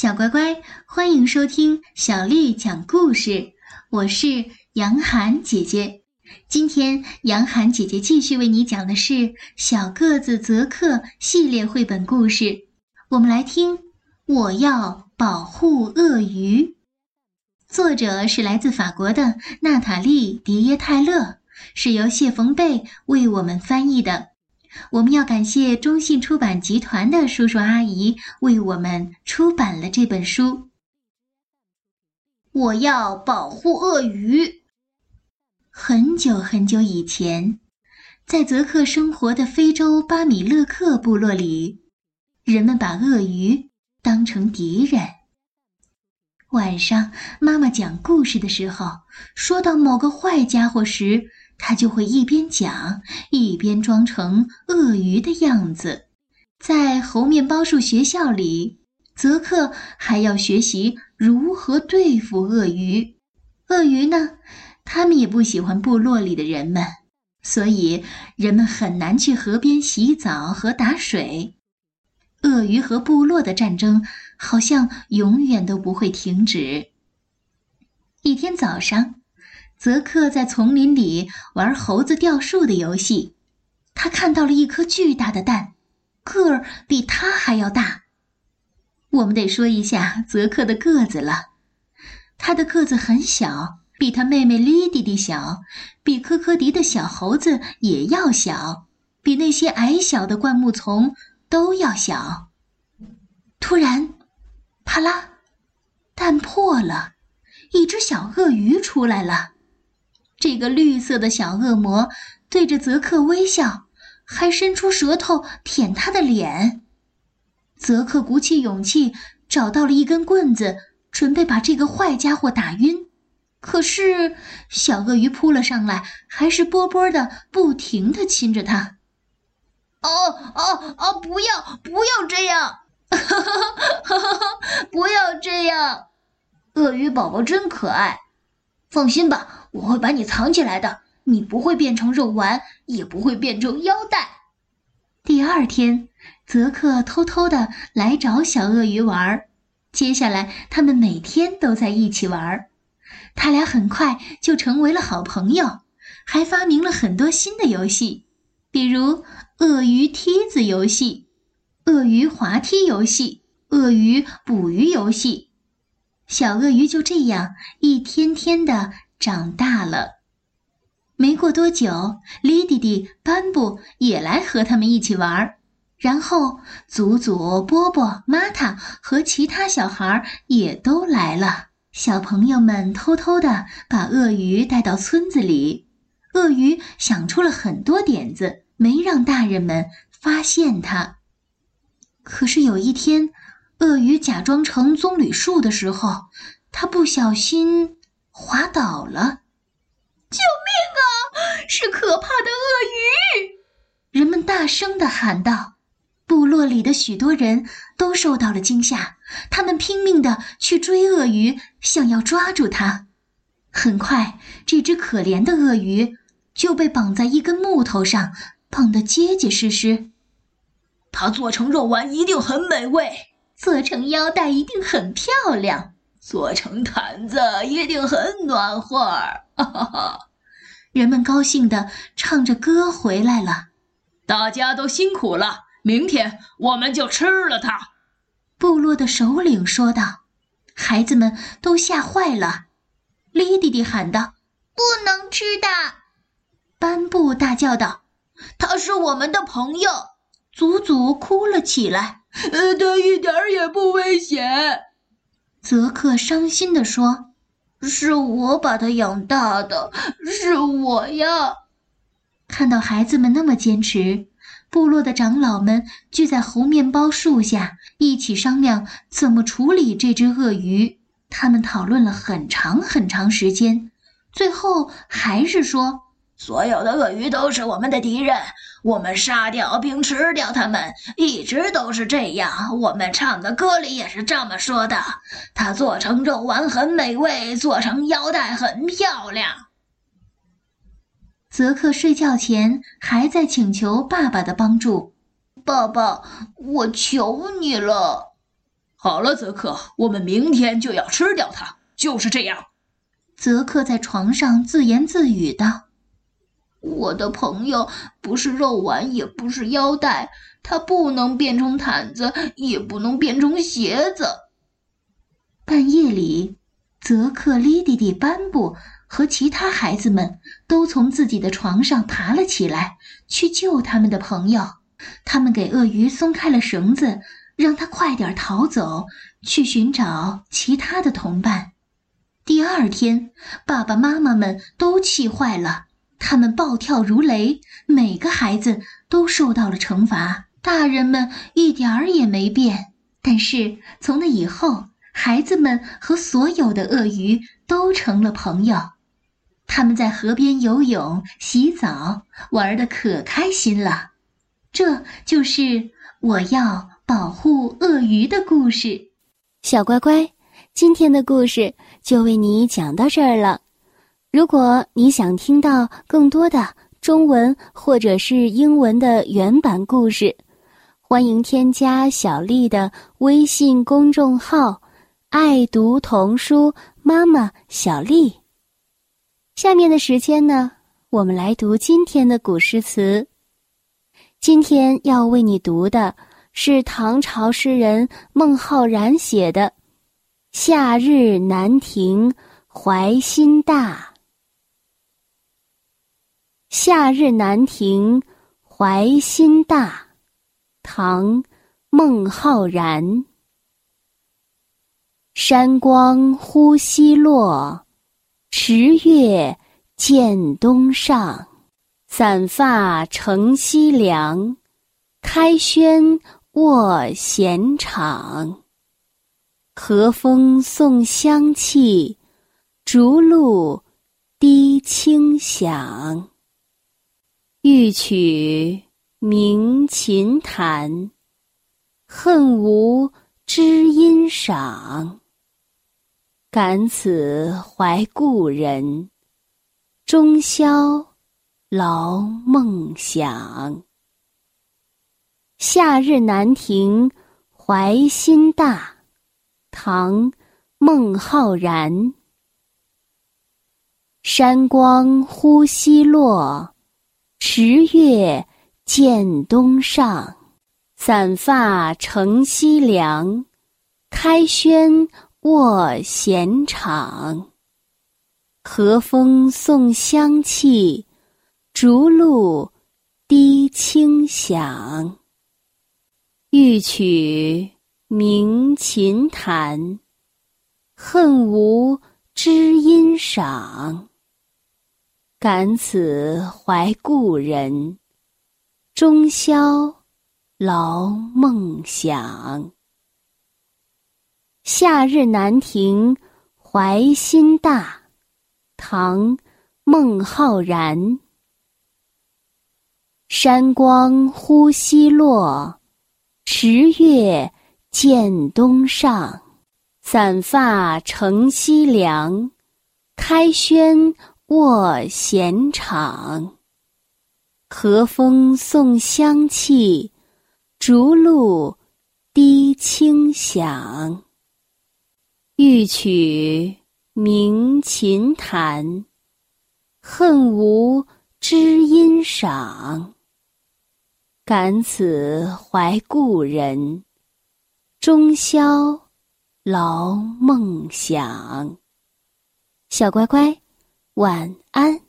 小乖乖，欢迎收听小丽讲故事。我是杨涵姐姐。今天，杨涵姐姐继续为你讲的是《小个子泽克》系列绘本故事。我们来听《我要保护鳄鱼》。作者是来自法国的娜塔莉·迪耶泰勒，是由谢冯贝为我们翻译的。我们要感谢中信出版集团的叔叔阿姨为我们出版了这本书。我要保护鳄鱼。很久很久以前，在泽克生活的非洲巴米勒克部落里，人们把鳄鱼当成敌人。晚上，妈妈讲故事的时候，说到某个坏家伙时。他就会一边讲，一边装成鳄鱼的样子。在猴面包树学校里，泽克还要学习如何对付鳄鱼。鳄鱼呢，他们也不喜欢部落里的人们，所以人们很难去河边洗澡和打水。鳄鱼和部落的战争好像永远都不会停止。一天早上。泽克在丛林里玩猴子吊树的游戏，他看到了一颗巨大的蛋，个儿比他还要大。我们得说一下泽克的个子了，他的个子很小，比他妹妹莉迪迪小，比科科迪的小猴子也要小，比那些矮小的灌木丛都要小。突然，啪啦，蛋破了，一只小鳄鱼出来了。这个绿色的小恶魔对着泽克微笑，还伸出舌头舔他的脸。泽克鼓起勇气找到了一根棍子，准备把这个坏家伙打晕。可是小鳄鱼扑了上来，还是啵啵的不停地亲着他。哦哦哦！不要不要这样！哈哈哈！不要这样！鳄鱼宝宝真可爱。放心吧，我会把你藏起来的，你不会变成肉丸，也不会变成腰带。第二天，泽克偷偷的来找小鳄鱼玩儿，接下来他们每天都在一起玩儿，他俩很快就成为了好朋友，还发明了很多新的游戏，比如鳄鱼梯子游戏、鳄鱼滑梯游戏、鳄鱼捕鱼游戏。小鳄鱼就这样一天天的长大了。没过多久，莉迪迪、班布也来和他们一起玩儿，然后祖祖、波波、玛塔和其他小孩也都来了。小朋友们偷偷的把鳄鱼带到村子里，鳄鱼想出了很多点子，没让大人们发现它。可是有一天。鳄鱼假装成棕榈树的时候，它不小心滑倒了。救命啊！是可怕的鳄鱼！人们大声地喊道。部落里的许多人都受到了惊吓，他们拼命地去追鳄鱼，想要抓住它。很快，这只可怜的鳄鱼就被绑在一根木头上，绑得结结实实。它做成肉丸一定很美味。做成腰带一定很漂亮，做成毯子一定很暖和。哈哈哈！人们高兴地唱着歌回来了。大家都辛苦了，明天我们就吃了它。部落的首领说道。孩子们都吓坏了。莉弟弟喊道：“不能吃的！”班布大叫道：“他是我们的朋友。”祖祖哭了起来。呃，它一点儿也不危险，泽克伤心地说：“是我把它养大的，是我呀。”看到孩子们那么坚持，部落的长老们聚在猴面包树下，一起商量怎么处理这只鳄鱼。他们讨论了很长很长时间，最后还是说。所有的鳄鱼都是我们的敌人，我们杀掉并吃掉它们，一直都是这样。我们唱的歌里也是这么说的。它做成肉丸很美味，做成腰带很漂亮。泽克睡觉前还在请求爸爸的帮助。爸爸，我求你了。好了，泽克，我们明天就要吃掉它，就是这样。泽克在床上自言自语道：“我的朋友不是肉丸，也不是腰带，它不能变成毯子，也不能变成鞋子。”半夜里，泽克、莉迪迪、班布和其他孩子们都从自己的床上爬了起来，去救他们的朋友。他们给鳄鱼松开了绳子，让它快点逃走，去寻找其他的同伴。第二天，爸爸妈妈们都气坏了，他们暴跳如雷，每个孩子都受到了惩罚。大人们一点儿也没变，但是从那以后。孩子们和所有的鳄鱼都成了朋友，他们在河边游泳、洗澡，玩的可开心了。这就是我要保护鳄鱼的故事。小乖乖，今天的故事就为你讲到这儿了。如果你想听到更多的中文或者是英文的原版故事，欢迎添加小丽的微信公众号。爱读童书，妈妈小丽。下面的时间呢，我们来读今天的古诗词。今天要为你读的是唐朝诗人孟浩然写的《夏日南亭怀心大》。《夏日南亭怀心大》，唐·孟浩然。山光忽西落，池月渐东上。散发乘西凉，开轩卧闲场。和风送香气，竹露滴清响。欲取鸣琴弹，恨无知音赏。感此怀故人，终宵劳梦想。夏日南亭怀心大，唐·孟浩然。山光忽西落，十月渐东上。散发乘西凉，开轩。卧闲场，和风送香气，竹露滴清响。欲取鸣琴弹，恨无知音赏。感此怀故人，终宵劳梦想。夏日南亭怀心大，唐·孟浩然。山光忽西落，池月渐东上。散发乘西凉，开轩卧闲场。和风送香气，竹露滴清响。欲取鸣琴弹，恨无知音赏。感此怀故人，终宵劳梦想。小乖乖，晚安。